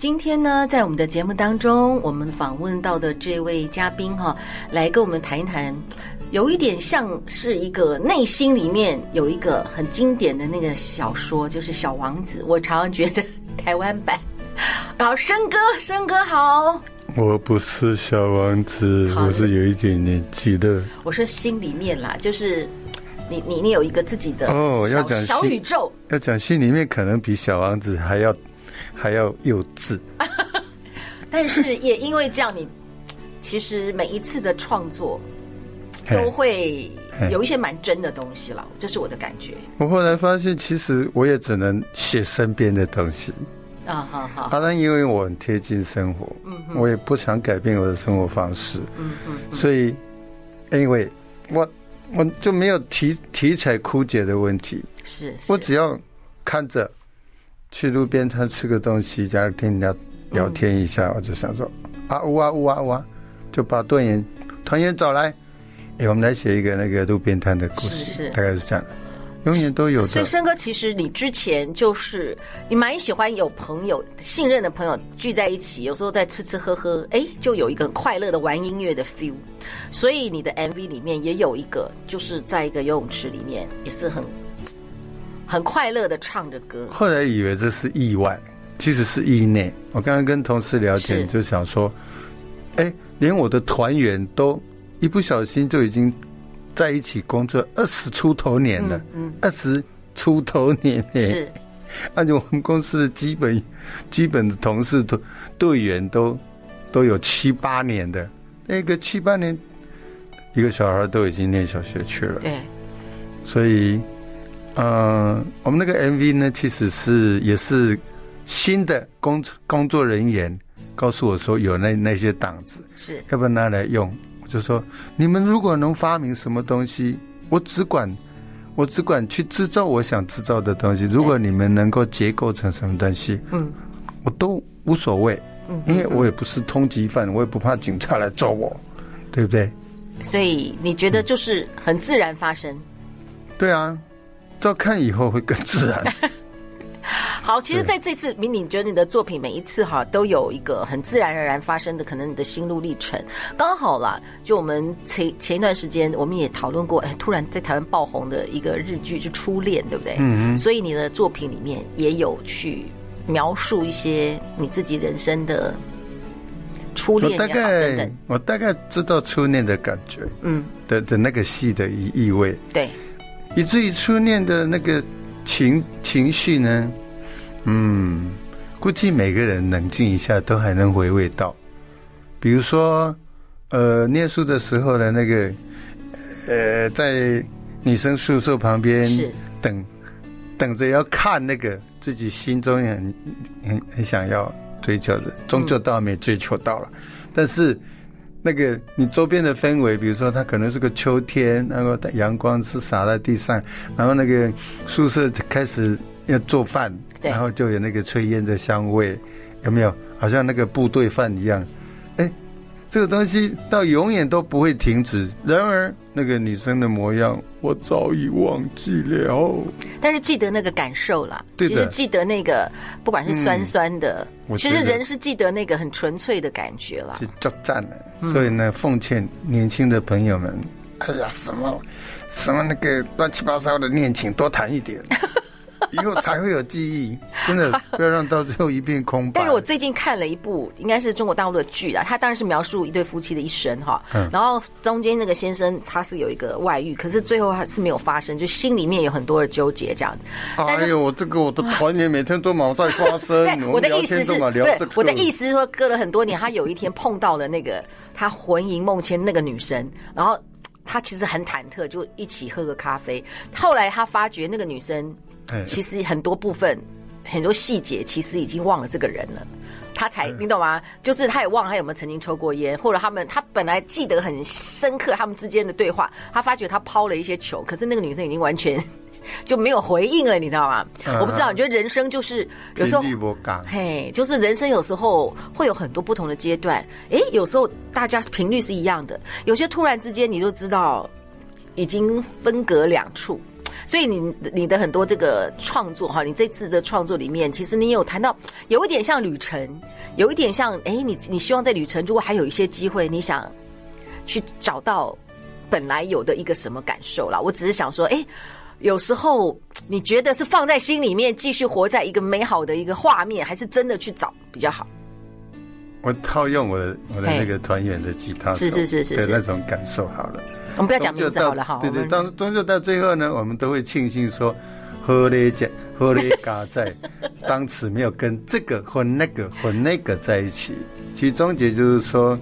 今天呢，在我们的节目当中，我们访问到的这位嘉宾哈，来跟我们谈一谈，有一点像是一个内心里面有一个很经典的那个小说，就是《小王子》。我常常觉得台湾版。好，生哥，生哥好。我不是小王子，我是有一点年纪的。我说心里面啦，就是你你你有一个自己的哦，要讲小宇宙，要讲心里面可能比小王子还要。还要幼稚，但是也因为这样，你其实每一次的创作都会有一些蛮真的东西了，这是我的感觉。我后来发现，其实我也只能写身边的东西。啊，好好。当然，因为我很贴近生活，嗯，我也不想改变我的生活方式，嗯嗯，所以因为我我就没有题题材枯竭的问题，是。我只要看着。去路边摊吃个东西，假如听人家聊天一下，嗯、我就想说啊呜啊呜啊呜啊，就把团员团员找来，哎，我们来写一个那个路边摊的故事，是是大概是这样的，永远都有的。所以生哥，其实你之前就是你蛮喜欢有朋友信任的朋友聚在一起，有时候在吃吃喝喝，哎，就有一个快乐的玩音乐的 feel。所以你的 MV 里面也有一个，就是在一个游泳池里面，也是很。很快乐的唱着歌，后来以为这是意外，其实是意内。我刚刚跟同事聊天，就想说，哎，连我的团员都一不小心就已经在一起工作二十出头年了，嗯，二十出头年，是，而且我们公司的基本基本的同事都队员都都有七八年的，那个七八年，一个小孩都已经念小学去了，对，所以。嗯，我们那个 MV 呢，其实是也是新的工工作人员告诉我说有那那些档子，是要不要拿来用？我就说你们如果能发明什么东西，我只管我只管去制造我想制造的东西。如果你们能够结构成什么东西，嗯，我都无所谓，嗯，因为我也不是通缉犯，我也不怕警察来抓我，对不对？所以你觉得就是很自然发生？对啊。照看以后会更自然。好，其实在这次，明你觉得你的作品每一次哈都有一个很自然而然发生的，可能你的心路历程刚好啦。就我们前前一段时间，我们也讨论过，哎，突然在台湾爆红的一个日剧是《初恋》，对不对？嗯嗯。所以你的作品里面也有去描述一些你自己人生的初恋。我大概我大概知道初恋的感觉，嗯，的的那个戏的意意味，对。以至于初恋的那个情情绪呢，嗯，估计每个人冷静一下都还能回味到。比如说，呃，念书的时候的那个，呃，在女生宿舍旁边等，等着要看那个自己心中很很很想要追求的，终究到没追求到了，嗯、但是。那个你周边的氛围，比如说它可能是个秋天，然后阳光是洒在地上，然后那个宿舍开始要做饭，然后就有那个炊烟的香味，有没有？好像那个部队饭一样，哎，这个东西到永远都不会停止。然而那个女生的模样，我早已忘记了。但是记得那个感受啦，其实记得那个不管是酸酸的，嗯、其实人是记得那个很纯粹的感觉啦。就赞了。所以呢，奉劝年轻的朋友们，哎呀，什么什么那个乱七八糟的恋情，多谈一点。以后才会有记忆，真的 不要让到最后一片空白。但是我最近看了一部，应该是中国大陆的剧啦，它当然是描述一对夫妻的一生哈。嗯。然后中间那个先生他是有一个外遇，可是最后还是没有发生，就心里面有很多的纠结这样子。哎呦，我这个我的团员每天都忙在发生。我的意思是，不是我的意思是说，隔了很多年，他有一天碰到了那个他魂萦梦牵那个女生，然后他其实很忐忑，就一起喝个咖啡。后来他发觉那个女生。其实很多部分，很多细节，其实已经忘了这个人了。他才你懂吗？就是他也忘了他有没有曾经抽过烟，或者他们他本来记得很深刻他们之间的对话，他发觉他抛了一些球，可是那个女生已经完全 就没有回应了，你知道吗？嗯、我不知道，你觉得人生就是有时候，嘿，就是人生有时候会有很多不同的阶段，诶，有时候大家频率是一样的，有些突然之间你就知道已经分隔两处。所以你你的很多这个创作哈，你这次的创作里面，其实你有谈到有一点像旅程，有一点像哎，你你希望在旅程如果还有一些机会，你想去找到本来有的一个什么感受啦。我只是想说，哎，有时候你觉得是放在心里面，继续活在一个美好的一个画面，还是真的去找比较好？我套用我的我的那个团员的吉他手是是是是的那种感受好了。我们不要讲名字好了哈。对对，当终究到最后呢，我们都会庆幸说，何雷讲何雷嘎在当时没有跟这个或那个或那个在一起。其实终结就是说，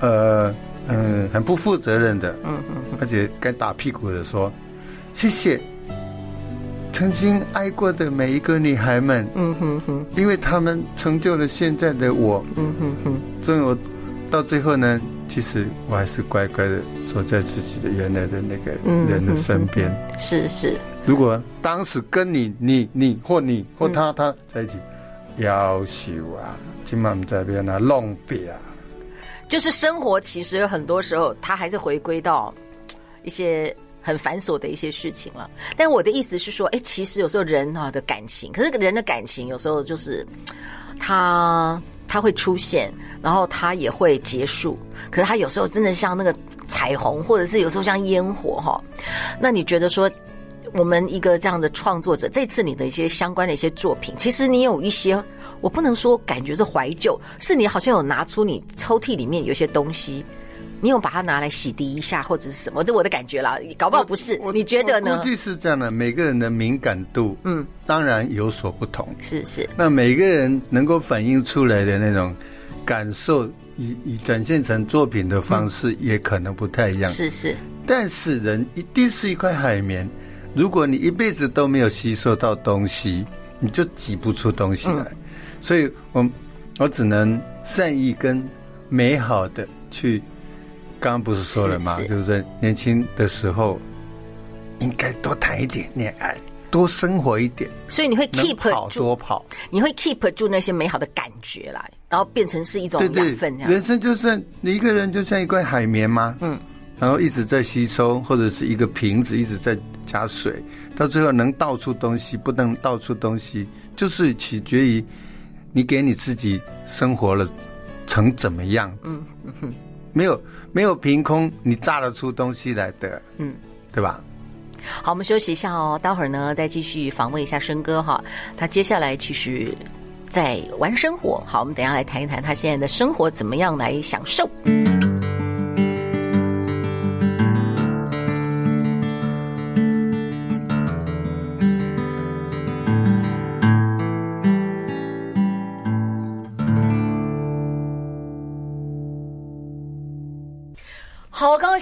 呃嗯，很不负责任的，嗯嗯，而且该打屁股的说，谢谢曾经爱过的每一个女孩们，嗯哼哼，因为他们成就了现在的我，嗯哼哼，所以我到最后呢。其实我还是乖乖的守在自己的原来的那个人的身边。是是。如果当时跟你、你、你或你或他、他在一起，要修啊，今晚在边啊弄别啊。就是生活，其实很多时候他还是回归到一些很繁琐的一些事情了。但我的意思是说，哎，其实有时候人啊的感情，可是人的感情有时候就是他他会出现。然后它也会结束，可是它有时候真的像那个彩虹，或者是有时候像烟火哈。那你觉得说，我们一个这样的创作者，这次你的一些相关的一些作品，其实你有一些，我不能说感觉是怀旧，是你好像有拿出你抽屉里面有些东西，你有把它拿来洗涤一下，或者是什么？这我的感觉啦，搞不好不是。你觉得呢？估计是这样的，每个人的敏感度，嗯，当然有所不同。是是。那每个人能够反映出来的那种。感受以以展现成作品的方式也可能不太一样，是是。但是人一定是一块海绵，如果你一辈子都没有吸收到东西，你就挤不出东西来。所以我我只能善意跟美好的去。刚刚不是说了吗？就是在年轻的时候应该多谈一点恋爱。多生活一点，所以你会 keep 跑多跑，你会 keep 住那些美好的感觉来，然后变成是一种养分。人生就像你一个人，就像一块海绵吗？嗯，然后一直在吸收，或者是一个瓶子一直在加水，到最后能倒出东西，不能倒出东西，就是取决于你给你自己生活了成怎么样子。嗯嗯哼，没有没有凭空你炸得出东西来的，嗯，对吧？好，我们休息一下哦，待会儿呢再继续访问一下申哥哈。他接下来其实在玩生活，好，我们等一下来谈一谈他现在的生活怎么样来享受。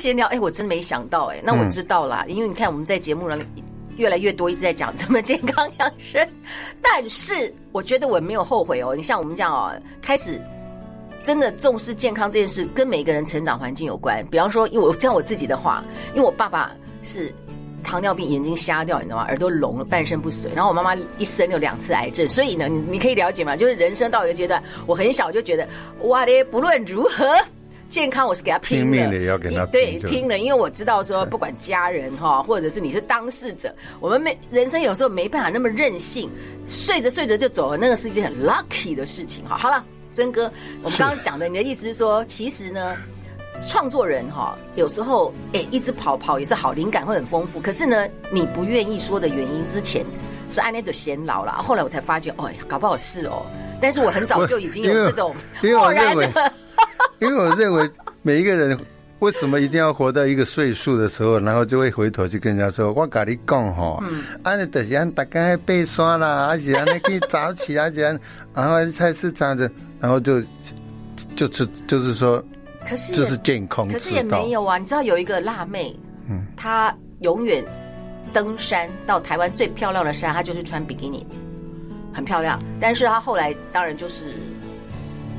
闲聊，哎，我真没想到，哎，那我知道啦，嗯、因为你看我们在节目上越来越多一直在讲怎么健康养生，但是我觉得我没有后悔哦。你像我们这样哦，开始真的重视健康这件事，跟每个人成长环境有关。比方说，因为我讲我自己的话，因为我爸爸是糖尿病，眼睛瞎掉，你知道吗？耳朵聋了，半身不遂。然后我妈妈一生有两次癌症，所以呢，你你可以了解嘛，就是人生到一个阶段，我很小就觉得，哇咧，不论如何。健康，我是给他拼，拼命的，要给他对拼的，因为我知道说，不管家人哈，或者是你是当事者，我们没人生有时候没办法那么任性，睡着睡着就走了，那个是一件很 lucky 的事情哈。好了，曾哥，我们刚刚讲的，你的意思是说，其实呢，创作人哈，有时候哎，一直跑跑也是好，灵感会很丰富。可是呢，你不愿意说的原因，之前是安内的显老了，后来我才发觉，哦，搞不好是哦。但是我很早就已经有这种漠然的。因为我认为每一个人为什么一定要活到一个岁数的时候，然后就会回头去跟人家说：“我跟你讲哈，安尼就是安大家背刷啦，而且安尼可以早起，而且然后菜市场的，然后就就是就是说，可是就是健康，可是也没有啊。你知道有一个辣妹，嗯，她永远登山到台湾最漂亮的山，她就是穿比基尼，很漂亮。但是她后来当然就是。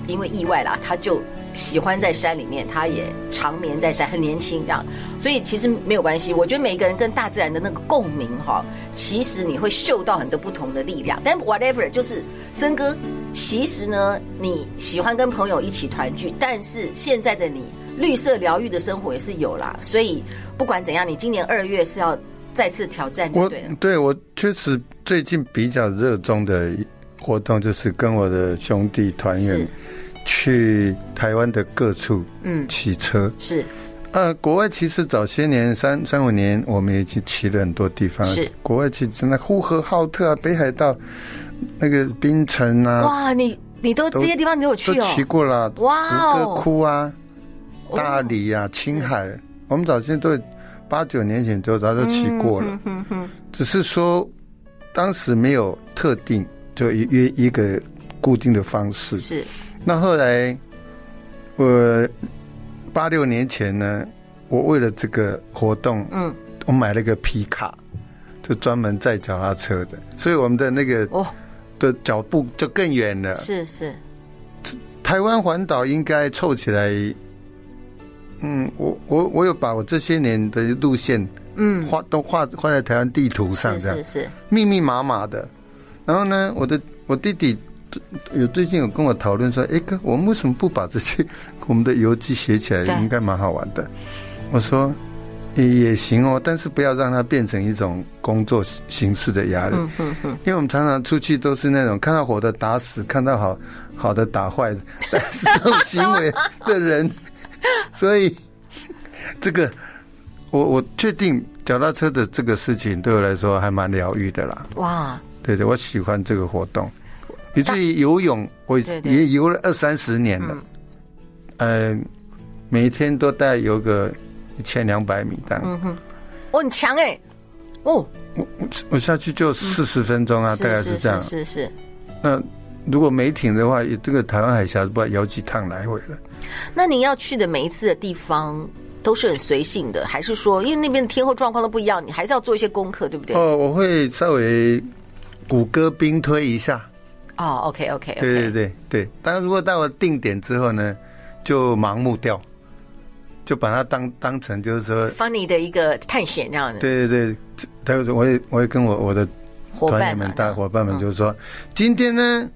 因为意外啦，他就喜欢在山里面，他也长眠在山，很年轻这样，所以其实没有关系。我觉得每一个人跟大自然的那个共鸣哈，其实你会嗅到很多不同的力量。但 whatever，就是森哥，其实呢，你喜欢跟朋友一起团聚，但是现在的你绿色疗愈的生活也是有啦。所以不管怎样，你今年二月是要再次挑战对，对我对我确实最近比较热衷的。活动就是跟我的兄弟团员去台湾的各处嗯。骑车。嗯是，呃国外其实早些年三三五年我们已经骑了很多地方。是。国外其实那呼和浩特啊北海道那个冰城啊。哇你你都这些地方你都有去哦？骑过了哇吴哥窟啊大理啊青海。我们早些都八九年前就早就骑过了。只是说当时没有特定。就约一个固定的方式。是，那后来我八六年前呢，我为了这个活动，嗯，我买了个皮卡，就专门载脚踏车的，所以我们的那个哦。的脚步就更远了。是是，台湾环岛应该凑起来，嗯，我我我有把我这些年的路线，嗯，画都画画在台湾地图上，这样。是是。密密麻麻的。然后呢，我的我弟弟有最近有跟我讨论说：“哎哥，我们为什么不把这些 我们的游记写起来？应该蛮好玩的。”我说：“也也行哦，但是不要让它变成一种工作形式的压力。嗯嗯嗯，因为我们常常出去都是那种看到火的打死，看到好好的打坏，但 是这种行为的人，所以这个我我确定脚踏车的这个事情对我来说还蛮疗愈的啦。哇！对对，我喜欢这个活动，以至于游泳，我也游了二三十年了，嗯、呃，每天都带游个一千两百米这样。嗯哼，我很强哎，哦，我我下去就四十分钟啊，大概是这样。是是，是，是。那如果没停的话，这个台湾海峡不知道游几趟来回了。那您要去的每一次的地方都是很随性的，还是说因为那边的天候状况都不一样，你还是要做一些功课，对不对？哦，我会稍微。谷歌兵推一下，哦，OK，OK，对对对对。当然，如果到了定点之后呢，就盲目掉，就把它当当成就是说，funny 的一个探险这样子。对对对，他就说，我也我也跟我我的伙伴们、大伙伴们就是说，今天呢，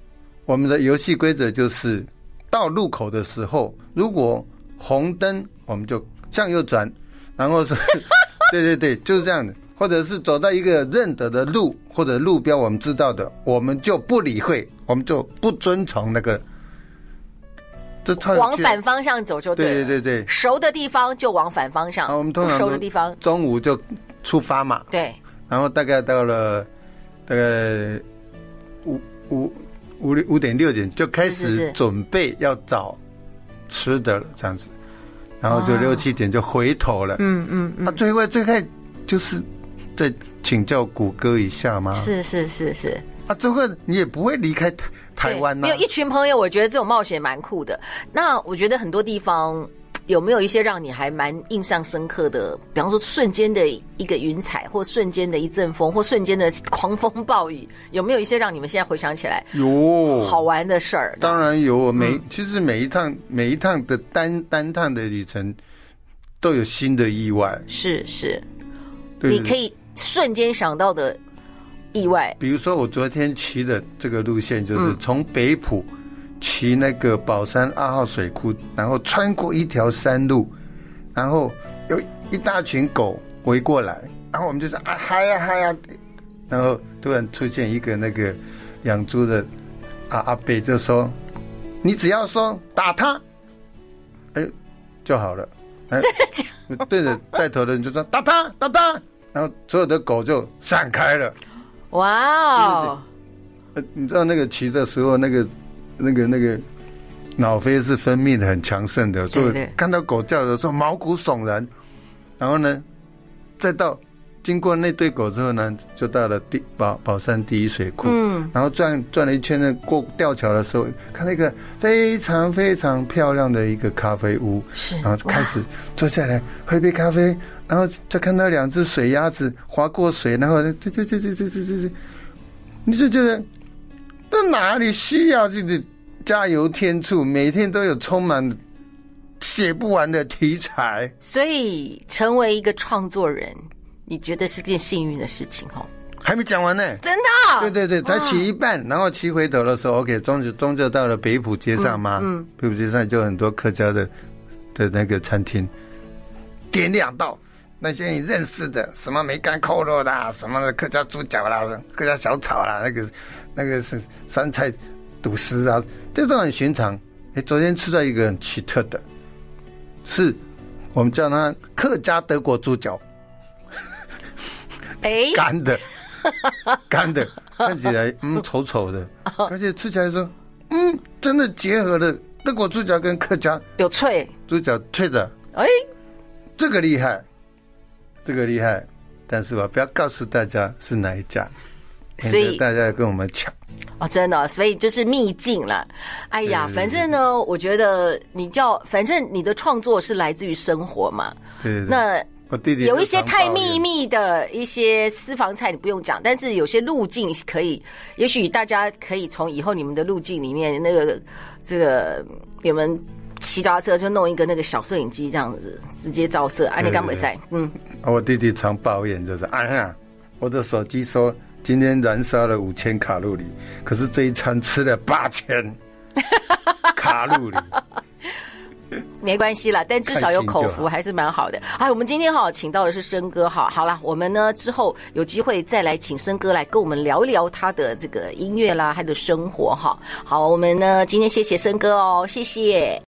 我们的游戏规则就是到路口的时候，如果红灯，我们就向右转，然后是，对对对，就是这样的。或者是走到一个认得的路或者路标，我们知道的，我们就不理会，我们就不遵从那个。这往反方向走就对。对对对对，熟的地方就往反方向。我们通常熟的地方，中午就出发嘛。对。然后大概到了大概五五五六五点六点就开始准备要找吃的了，这样子。然后就六七点就回头了。嗯嗯嗯。啊，最后最开就是。再请教谷歌一下吗？是是是是啊，这个你也不会离开台台湾呢。没有一群朋友，我觉得这种冒险蛮酷的。那我觉得很多地方有没有一些让你还蛮印象深刻的？比方说瞬间的一个云彩，或瞬间的一阵风，或瞬间的狂风暴雨，有没有一些让你们现在回想起来有好玩的事儿？当然有，每其实每一趟每一趟的单单趟的旅程都有新的意外。是是，你可以。瞬间想到的意外，比如说我昨天骑的这个路线，就是从北埔骑那个宝山二号水库，然后穿过一条山路，然后有一大群狗围过来，然后我们就说啊嗨呀嗨呀，然后突然出现一个那个养猪的阿阿伯就说：“你只要说打他，哎就好了。”哎，对着带头的人就说：“打他，打他。”然后所有的狗就散开了，哇哦！你知道那个骑的时候，那个、那个、那个脑啡是分泌的很强盛的，所以看到狗叫的时候毛骨悚然。然后呢，再到经过那对狗之后呢，就到了第宝宝山第一水库。嗯，然后转转了一圈呢，过吊桥的时候，看到一个非常非常漂亮的一个咖啡屋，是，然后开始坐下来喝一杯咖啡。然后就看到两只水鸭子划过水，然后这这这这这这这，你就觉得，到哪里需要这个加油添醋，每天都有充满写不完的题材。所以，成为一个创作人，你觉得是件幸运的事情哦？还没讲完呢，真的？对对对，才骑一半，然后骑回头的时候，OK，终究终究到了北浦街上嘛，嗯，北浦街上就很多客家的的那个餐厅，点两道那些你认识的，什么梅干扣肉的，什么的客家猪脚啦，客家小炒啦，那个那个是酸菜肚丝啊，这都很寻常。哎，昨天吃到一个很奇特的，是我们叫它客家德国猪脚，哎，干的。干的，看起来嗯丑丑的，而且吃起来说嗯真的结合了德国猪脚跟客家有脆，猪脚脆的，哎，这个厉害，这个厉害，但是吧不要告诉大家是哪一家，所以大家跟我们抢。哦，真的，所以就是秘境了。哎呀，反正呢，我觉得你叫反正你的创作是来自于生活嘛，对对对，那。我弟弟有一些太秘密的一些私房菜，你不用讲。但是有些路径可以，也许大家可以从以后你们的路径里面，那个这个你们骑脚踏车就弄一个那个小摄影机，这样子直接照射。啊，你刚没赛，嗯。我弟弟常抱怨就是，哎呀，我的手机说今天燃烧了五千卡路里，可是这一餐吃了八千卡路里。没关系啦，但至少有口福还是蛮好的。哎，我们今天哈请到的是申哥哈，好了，我们呢之后有机会再来请申哥来跟我们聊一聊他的这个音乐啦，他的生活哈。好，我们呢今天谢谢申哥哦，谢谢。